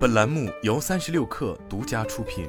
本栏目由三十六氪独家出品。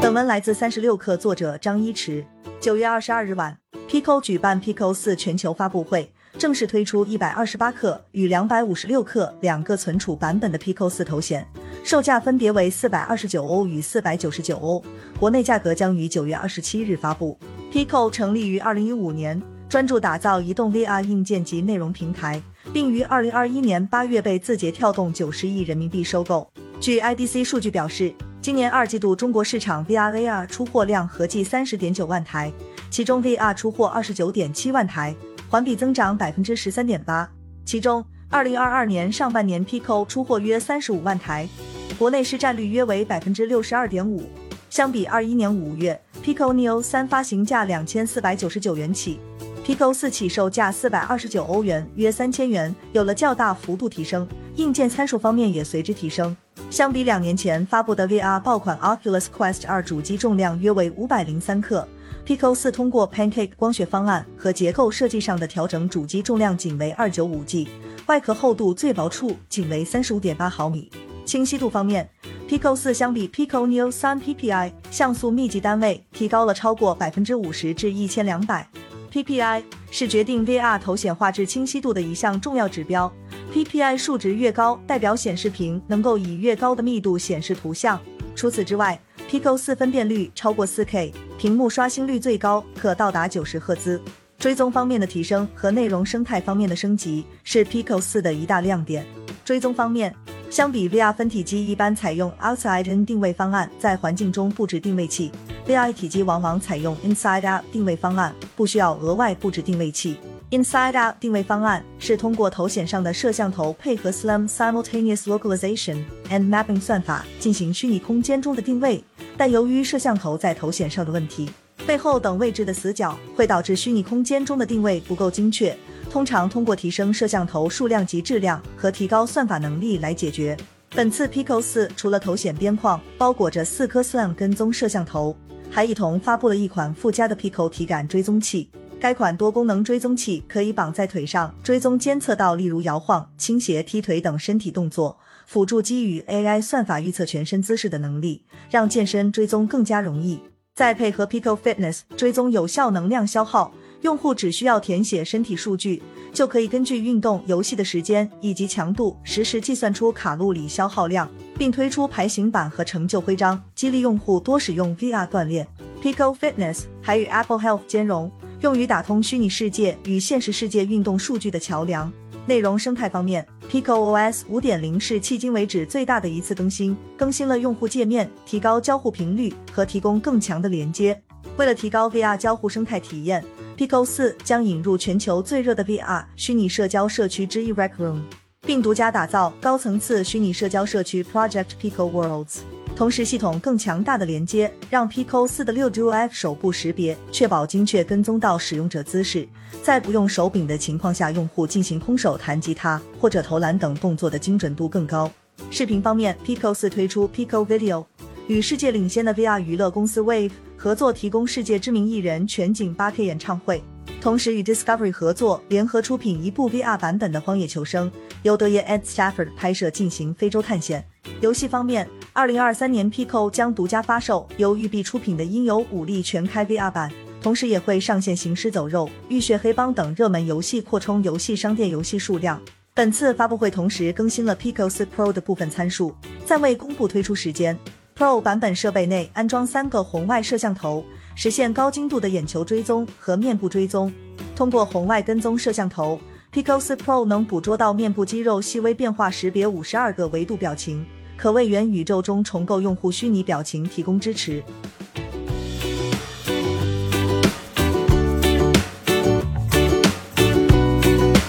本文来自三十六氪，作者张一驰。九月二十二日晚，Pico 举办 Pico 四全球发布会，正式推出一百二十八克与两百五十六克两个存储版本的 Pico 四头显，售价分别为四百二十九欧与四百九十九欧，国内价格将于九月二十七日发布。Pico 成立于二零一五年。专注打造移动 VR 硬件及内容平台，并于二零二一年八月被字节跳动九十亿人民币收购。据 IDC 数据表示，今年二季度中国市场 VR AR 出货量合计三十点九万台，其中 VR 出货二十九点七万台，环比增长百分之十三点八。其中，二零二二年上半年 Pico 出货约三十五万台，国内市占率约为百分之六十二点五。相比二一年五月，Pico Neo 三发行价两千四百九十九元起。Pico 四起售价四百二十九欧元，约三千元，有了较大幅度提升。硬件参数方面也随之提升。相比两年前发布的 VR 爆款 Oculus Quest 二，主机重量约为五百零三克，Pico 四通过 Pancake 光学方案和结构设计上的调整，主机重量仅为二九五 G，外壳厚度最薄处仅为三十五点八毫米。清晰度方面，Pico 四相比 Pico Neo 三 PPI 像素密集单位提高了超过百分之五十至一千两百。PPI 是决定 VR 头显画质清晰度的一项重要指标。PPI 数值越高，代表显示屏能够以越高的密度显示图像。除此之外，Pico 四分辨率超过 4K，屏幕刷新率最高可到达九十赫兹。追踪方面的提升和内容生态方面的升级是 Pico 四的一大亮点。追踪方面，相比 VR 分体机一般采用 Outside In 定位方案，在环境中布置定位器。VR 一体机往往采用 Inside Out 定位方案，不需要额外布置定位器。Inside Out 定位方案是通过头显上的摄像头配合 SLAM Simultaneous Localization and Mapping 算法进行虚拟空间中的定位，但由于摄像头在头显上的问题，背后等位置的死角会导致虚拟空间中的定位不够精确。通常通过提升摄像头数量及质量和提高算法能力来解决。本次 Pico 四除了头显边框包裹着四颗 SLAM 跟踪摄像头。还一同发布了一款附加的 Pico 体感追踪器。该款多功能追踪器可以绑在腿上，追踪监测到例如摇晃、倾斜、踢腿等身体动作，辅助基于 AI 算法预测全身姿势的能力，让健身追踪更加容易。再配合 Pico Fitness 追踪有效能量消耗，用户只需要填写身体数据，就可以根据运动、游戏的时间以及强度，实时计算出卡路里消耗量。并推出排行榜和成就徽章，激励用户多使用 VR 锻炼。Pico Fitness 还与 Apple Health 兼容，用于打通虚拟世界与现实世界运动数据的桥梁。内容生态方面，Pico OS 5.0是迄今为止最大的一次更新，更新了用户界面，提高交互频率和提供更强的连接。为了提高 VR 交互生态体验，Pico 4将引入全球最热的 VR 虚拟社交社区之一 Rec Room。并独家打造高层次虚拟社交社区 Project Pico Worlds，同时系统更强大的连接，让 Pico 四的六 Dual F 手部识别确保精确跟踪到使用者姿势，在不用手柄的情况下，用户进行空手弹吉他或者投篮等动作的精准度更高。视频方面，Pico 四推出 Pico Video，与世界领先的 VR 娱乐公司 Wave 合作，提供世界知名艺人全景 8K 演唱会。同时与 Discovery 合作，联合出品一部 VR 版本的《荒野求生》，由德爷 Ed Stafford 拍摄，进行非洲探险。游戏方面，二零二三年 Pico 将独家发售由育碧出品的《音游武力全开》VR 版，同时也会上线《行尸走肉》《浴血黑帮》等热门游戏，扩充游戏商店游戏数量。本次发布会同时更新了 Pico 4 Pro 的部分参数，暂未公布推出时间。Pro 版本设备内安装三个红外摄像头。实现高精度的眼球追踪和面部追踪。通过红外跟踪摄像头，Pico 四 Pro 能捕捉到面部肌肉细微变化，识别五十二个维度表情，可为元宇宙中重构用户虚拟表情提供支持。